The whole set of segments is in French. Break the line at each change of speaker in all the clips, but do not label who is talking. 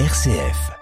RCF.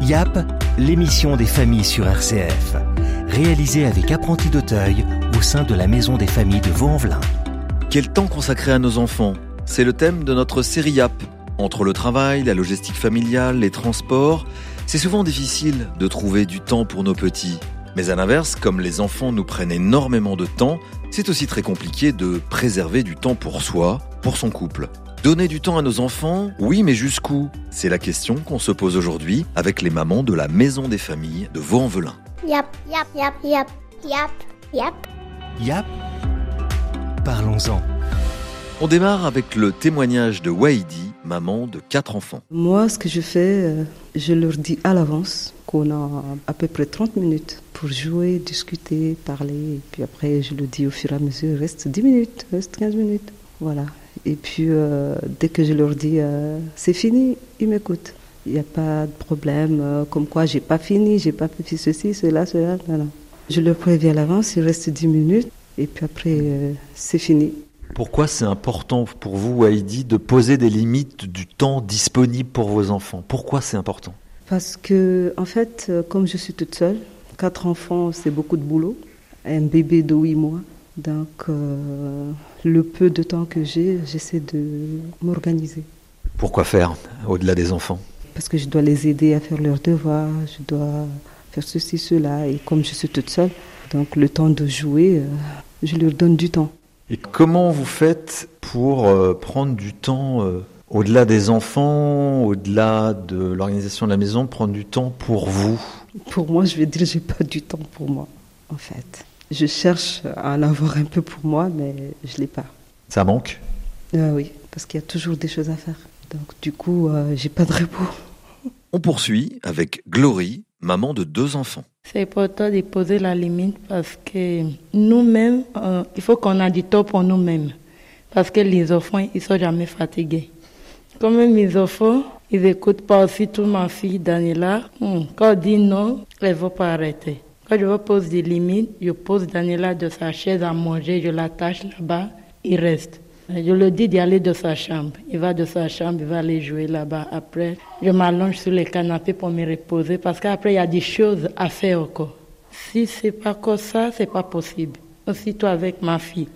YAP, l'émission des familles sur RCF, réalisée avec apprenti d'Auteuil au sein de la Maison des familles de Vaux-en-Velin.
Quel temps consacrer à nos enfants? C'est le thème de notre série YAP. Entre le travail, la logistique familiale, les transports, c'est souvent difficile de trouver du temps pour nos petits. Mais à l'inverse, comme les enfants nous prennent énormément de temps, c'est aussi très compliqué de préserver du temps pour soi, pour son couple. Donner du temps à nos enfants, oui, mais jusqu'où? C'est la question qu'on se pose aujourd'hui avec les mamans de la Maison des Familles de Vaux-en-Velin.
Yap, yap, yap, yap, yap, yap.
YAP, parlons-en.
On démarre avec le témoignage de Waidi, maman de quatre enfants.
Moi, ce que je fais, euh, je leur dis à l'avance qu'on a à peu près 30 minutes pour jouer, discuter, parler. Et puis après, je le dis au fur et à mesure, il reste 10 minutes, reste 15 minutes. Voilà. Et puis, euh, dès que je leur dis euh, c'est fini, ils m'écoutent. Il n'y a pas de problème, euh, comme quoi j'ai pas fini, j'ai pas fait ceci, cela, cela. Non, non. Je leur préviens à l'avance, il reste 10 minutes. Et puis après, c'est fini.
Pourquoi c'est important pour vous, Waidi, de poser des limites du temps disponible pour vos enfants? Pourquoi c'est important?
Parce que, en fait, euh, comme je suis toute seule, quatre enfants, c'est beaucoup de boulot. Un bébé de 8 mois. Donc, euh, le peu de temps que j'ai, j'essaie de m'organiser.
Pourquoi faire au-delà des enfants?
Parce que je dois les aider à faire leurs devoirs, je dois faire ceci, cela. Et comme je suis toute seule, donc le temps de jouer, euh, je leur donne du temps.
Et comment vous faites pour euh, prendre du temps au-delà des enfants, au-delà de l'organisation de la maison, prendre du temps pour vous
Pour moi, je vais dire, j'ai pas du temps pour moi, en fait. Je cherche à en avoir un peu pour moi, mais je l'ai pas.
Ça manque?
Ah oui, parce qu'il y a toujours des choses à faire. Donc du coup, euh, j'ai pas de repos.
On poursuit avec Glory, maman de deux enfants.
C'est important de poser la limite parce que nous-mêmes, euh, il faut qu'on a du temps pour nous-mêmes. Parce que les enfants, ils sont jamais fatigués. Comme mes enfants, ils écoutent pas aussi tout ma fille Daniela. hum, quand on dit non, elle va pas arrêter. Quand je poser des limites, je pose Daniela de sa chaise à manger, je l'attache là-bas, il reste. Je lui dis d'y aller de sa chambre. Il va de sa chambre, il va aller jouer là-bas. Après, je m'allonge sur le canapé pour me reposer parce qu'après, il y a des choses à faire encore. Si c'est pas comme ça, c'est pas possible. Aussitôt avec ma fille,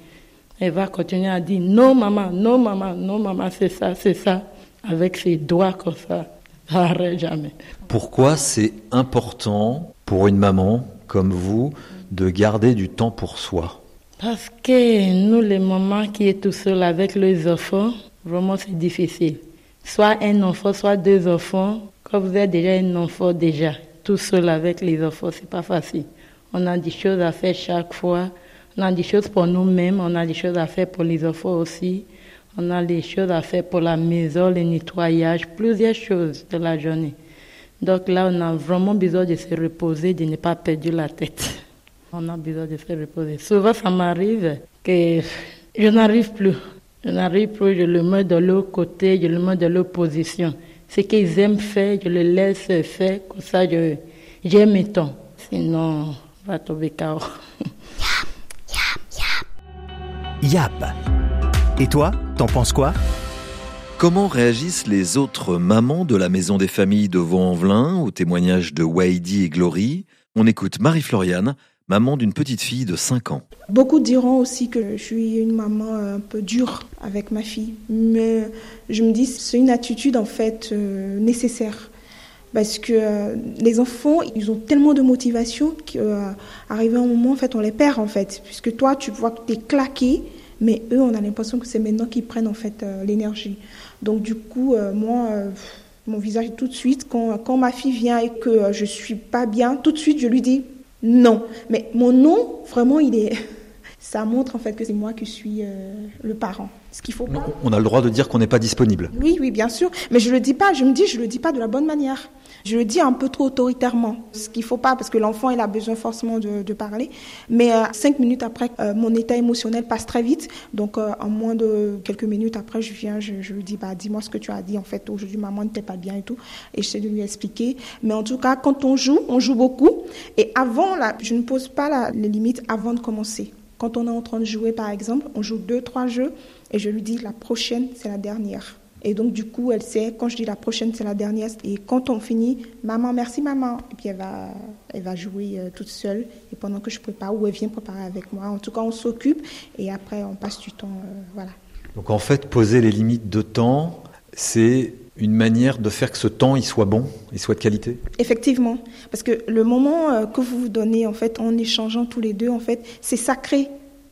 elle va continuer à dire non maman, non maman, non maman, c'est ça, c'est ça, avec ses doigts comme ça. Ça arrête jamais.
Pourquoi c'est important pour une maman comme vous de garder du temps pour soi?
Parce que nous, les mamans qui est tout seul avec les enfants, vraiment c'est difficile. Soit un enfant, soit deux enfants. Quand vous êtes déjà un enfant déjà, tout seul avec les enfants, c'est pas facile. On a des choses à faire chaque fois. On a des choses pour nous-mêmes, on a des choses à faire pour les enfants aussi. On a des choses à faire pour la maison, le nettoyage, plusieurs choses de la journée. Donc là, on a vraiment besoin de se reposer, de ne pas perdre la tête. On a besoin de se reposer. Souvent, ça m'arrive que je n'arrive plus. Je n'arrive plus, je le mets de l'autre côté, je le mets de l'autre position. Ce qu'ils aiment faire, je le laisse faire, comme ça, j'ai mes temps. Sinon, on va tomber KO.
YAP. Et toi, t'en penses quoi?
Comment réagissent les autres mamans de la Maison des Familles de Vaux-en-Velin au témoignage de Waidi et Glory? On écoute Marie-Floriane, maman d'une petite fille de 5 ans.
Beaucoup diront aussi que je suis une maman un peu dure avec ma fille, mais je me dis c'est une attitude en fait euh, nécessaire parce que euh, les enfants ils ont tellement de motivation qu'arrivé un moment en fait on les perd en fait puisque toi tu vois que tu es claqué mais eux on a l'impression que c'est maintenant qu'ils prennent en fait euh, l'énergie. Donc du coup euh, moi euh, mon visage tout de suite quand, quand ma fille vient et que je suis pas bien tout de suite je lui dis non. Mais mon non vraiment il est ça montre en fait que c'est moi qui suis euh, le parent. Ce qu'il faut pas.
On a le droit de dire qu'on n'est pas disponible.
Oui, oui, bien sûr. Mais je le dis pas. Je me dis, je le dis pas de la bonne manière. Je le dis un peu trop autoritairement, ce qu'il faut pas parce que l'enfant il a besoin forcément de, de parler. Mais euh, cinq minutes après, euh, mon état émotionnel passe très vite. Donc euh, en moins de quelques minutes après, je viens, je, je lui dis bah dis-moi ce que tu as dit en fait aujourd'hui maman n'était pas bien et tout, et j'essaie de lui expliquer. Mais en tout cas, quand on joue, on joue beaucoup. Et avant là, je ne pose pas la, les limites avant de commencer. Quand on est en train de jouer par exemple, on joue deux trois jeux et je lui dis la prochaine c'est la dernière. Et donc, du coup, elle sait, quand je dis la prochaine, c'est la dernière. Et quand on finit, maman, merci maman. Et puis, elle va, elle va jouer euh, toute seule. Et pendant que je prépare, ou elle vient préparer avec moi. En tout cas, on s'occupe. Et après, on passe du temps. euh, voilà.
Donc en fait, poser les limites de temps, c'est une manière de faire que ce temps il soit bon, il soit de qualité?
Effectivement. Parce que le moment euh, que vous vous donnez, en fait, en échangeant tous les deux, en fait, c'est sacré.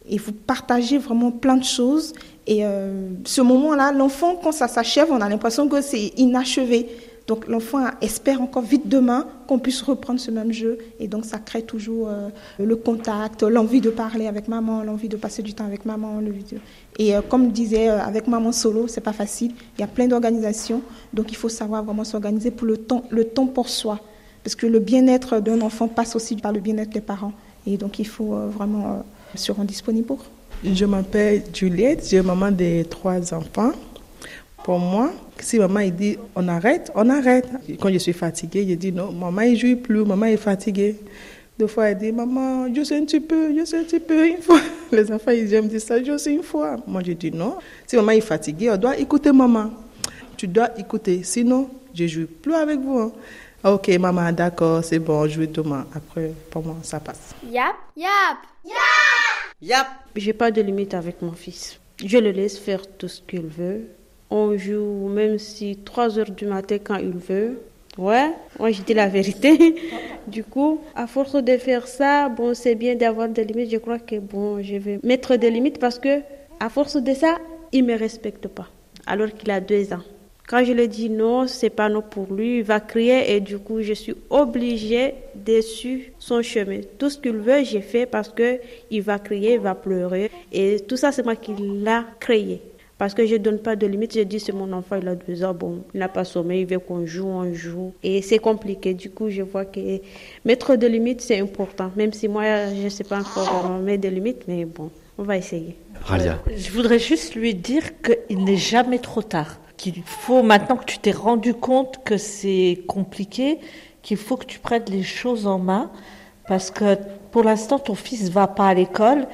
Et vous partagez vraiment plein de choses. Et euh, ce moment-là, l'enfant, quand ça s'achève, on a l'impression que c'est inachevé. Donc l'enfant espère encore vite demain qu'on puisse reprendre ce même jeu. Et donc ça crée toujours euh, le contact, l'envie de parler avec maman, l'envie de passer du temps avec maman. Le... Et euh, comme je disais, euh, avec maman solo, c'est pas facile. Il y a plein d'organisations. Donc il faut savoir vraiment s'organiser pour le temps, le temps pour soi. Parce que le bien-être d'un enfant passe aussi par le bien-être des parents. Et donc il faut euh, vraiment se rendre disponible.
Je m'appelle Juliette, j'ai maman de trois enfants. Pour moi, si maman il dit on arrête, on arrête. Quand je suis fatiguée, je dis non, maman il joue plus, maman est fatiguée. Deux fois, elle dit maman, je sais un petit peu, je sais un petit peu. Une fois, les enfants ils aiment dire ça, je sais une fois. Moi je dis non. Si maman est fatiguée, on doit écouter maman. Tu dois écouter, sinon je joue plus avec vous. hein. Ok, maman, d'accord, c'est bon, je vais demain. Après, pour moi, ça passe?
Yap, yap.
Yap.
J'ai pas de limite avec mon fils. Je le laisse faire tout ce qu'il veut. On joue même si 3 heures du matin quand il veut. Ouais, moi je dis la vérité. Du coup, à force de faire ça, bon, c'est bien d'avoir des limites. Je crois que bon, je vais mettre des limites parce que à force de ça, il me respecte pas. Alors qu'il a deux ans. Quand je lui dis non, c'est pas non pour lui, il va crier et du coup, je suis obligée de suivre son chemin. Tout ce qu'il veut, j'ai fait parce que il va crier, il va pleurer et tout ça, c'est moi qui l'a créé. Parce que je ne donne pas de limite, je dis c'est mon enfant, il a deux ans, bon, il n'a pas sommeil, il veut qu'on joue, on joue. Et c'est compliqué. Du coup, je vois que mettre des limites, c'est important. Même si moi, je ne sais pas encore mettre des limites, mais bon, on va essayer.
Ralia.
Je voudrais juste lui dire qu'il n'est jamais trop tard. Qu'il faut, maintenant que tu t'es rendu compte que c'est compliqué, qu'il faut que tu prennes les choses en main. Parce que pour l'instant, ton fils va pas à l'école.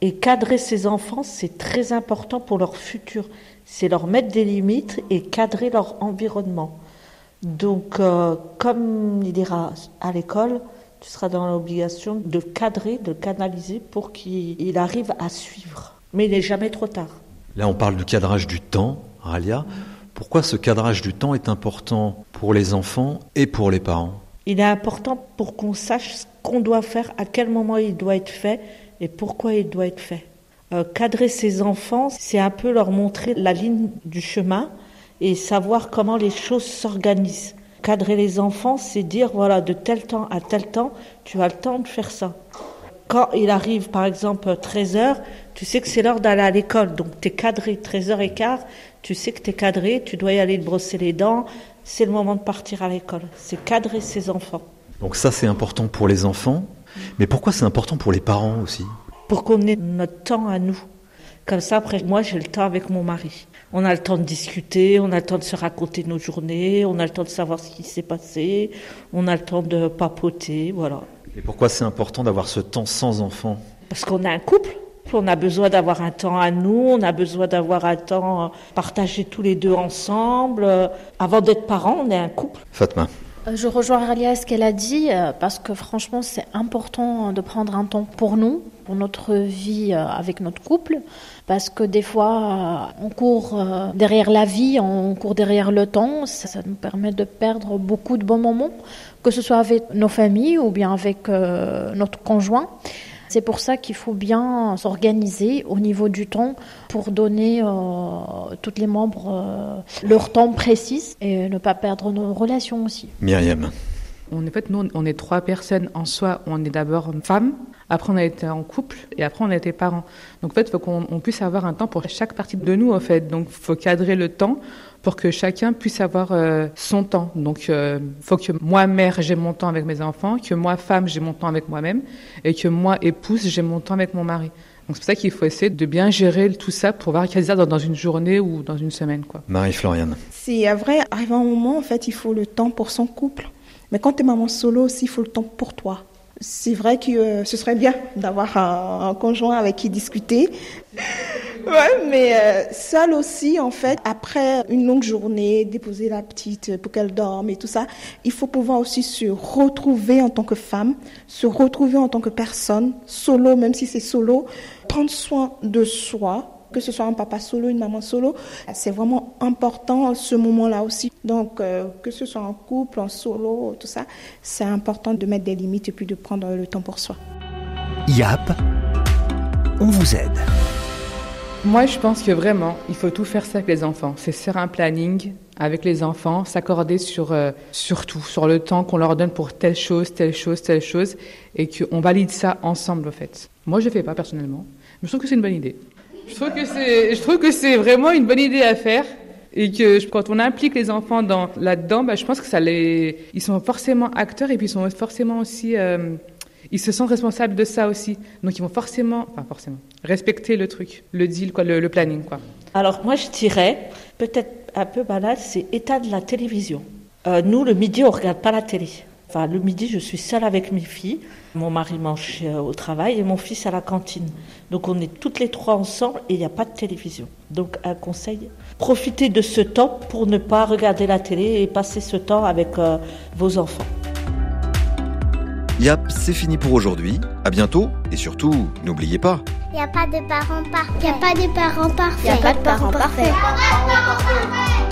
Et cadrer ses enfants, c'est très important pour leur futur. C'est leur mettre des limites et cadrer leur environnement. Donc, euh, comme il ira à l'école, tu seras dans l'obligation de cadrer, de canaliser pour qu'il il arrive à suivre. Mais il n'est jamais trop tard.
Là, on parle du cadrage du temps, Ralia. Pourquoi ce cadrage du temps est important pour les enfants et pour les parents?
Il est important pour qu'on sache ce qu'on doit faire, à quel moment il doit être fait et pourquoi il doit être fait. Euh, cadrer ses enfants, c'est un peu leur montrer la ligne du chemin et savoir comment les choses s'organisent. Cadrer les enfants, c'est dire, voilà, de tel temps à tel temps, tu as le temps de faire ça. Quand il arrive, par exemple, 13 heures, tu sais que c'est l'heure d'aller à l'école, donc tu es cadré, 13 heures et quart, tu sais que tu es cadré, tu dois y aller te brosser les dents, c'est le moment de partir à l'école. C'est cadrer ses enfants.
Donc ça, c'est important pour les enfants. Mais pourquoi c'est important pour les parents aussi
Pour qu'on ait notre temps à nous. Comme ça, après, moi, j'ai le temps avec mon mari. On a le temps de discuter, on a le temps de se raconter nos journées, on a le temps de savoir ce qui s'est passé, on a le temps de papoter, voilà.
Et pourquoi c'est important d'avoir ce temps sans enfants
Parce qu'on a un couple, on a besoin d'avoir un temps à nous, on a besoin d'avoir un temps partagé tous les deux ensemble. Avant d'être parents, on est un couple.
Fatma.
Euh, Je rejoins Ralia ce qu'elle a dit euh, parce que franchement c'est important de prendre un temps pour nous, pour notre vie euh, avec notre couple, parce que des fois on court derrière la vie, on court derrière le temps, ça, nous permet de perdre beaucoup de bons moments, que ce soit avec nos familles ou bien avec notre conjoint. C'est pour ça qu'il faut bien s'organiser au niveau du temps pour donner euh, tous les membres euh, leur temps précis et ne pas perdre nos relations aussi.
Myriam.
En fait, nous, on est trois personnes en soi. On est d'abord femme, Après, on a été en couple et après, on a été parents. Donc, en fait, il faut qu'on puisse avoir un temps pour chaque partie de nous, en fait. Donc, il faut cadrer le temps pour que chacun puisse avoir euh, son temps. Donc, il euh, faut que moi, mère, j'ai mon temps avec mes enfants, que moi, femme, j'ai mon temps avec moi-même, et que moi, épouse, j'ai mon temps avec mon mari. Donc c'est pour ça qu'il faut essayer de bien gérer tout ça pour voir quel ça dans une journée ou dans une semaine. Quoi.
Marie-Floriane.
C'est vrai, arrive un moment, en fait, il faut le temps pour son couple. Mais quand tu es maman solo aussi, il faut le temps pour toi. C'est vrai que euh, ce serait bien d'avoir un, conjoint avec qui discuter. ouais, mais euh, seul aussi, en fait, après une longue journée, déposer la petite pour qu'elle dorme et tout ça, il faut pouvoir aussi se retrouver en tant que femme, se retrouver en tant que personne, solo, même si c'est solo, prendre soin de soi, que ce soit un papa solo, une maman solo, c'est vraiment important ce moment-là aussi. Donc, euh, que ce soit en couple, en solo, tout ça, c'est important de mettre des limites et puis de prendre le temps pour soi.
YAP, on vous aide.
Moi, je pense que vraiment, il faut tout faire ça avec les enfants. C'est faire un planning avec les enfants, s'accorder sur, euh, sur tout, sur le temps qu'on leur donne pour telle chose, telle chose, telle chose, et qu'on valide ça ensemble, en fait. Moi, je ne fais pas personnellement, mais je trouve que c'est une bonne idée. Je trouve que c'est, je trouve que c'est vraiment une bonne idée à faire. Et que quand on implique les enfants dans, là-dedans, bah, je pense que ça les, ils sont forcément acteurs et puis ils sont forcément aussi, euh, ils se sentent responsables de ça aussi. Donc ils vont forcément, enfin forcément, respecter le truc, le deal, quoi, le, planning, quoi.
Alors moi je dirais, peut-être un peu banal, c'est état de la télévision. Euh, nous le midi on regarde pas la télé. Enfin, le midi, je suis seule avec mes filles. Mon mari mange euh, au travail et mon fils à la cantine. Donc, on est toutes les trois ensemble et il n'y a pas de télévision. Donc, un conseil, profitez de ce temps pour ne pas regarder la télé et passer ce temps avec euh, vos enfants.
Yap, c'est fini pour aujourd'hui. À bientôt et surtout, n'oubliez pas.
Il n'y a pas de parents parfaits. Il n'y a pas de parents parfaits. Il n'y a pas de parents parfaits.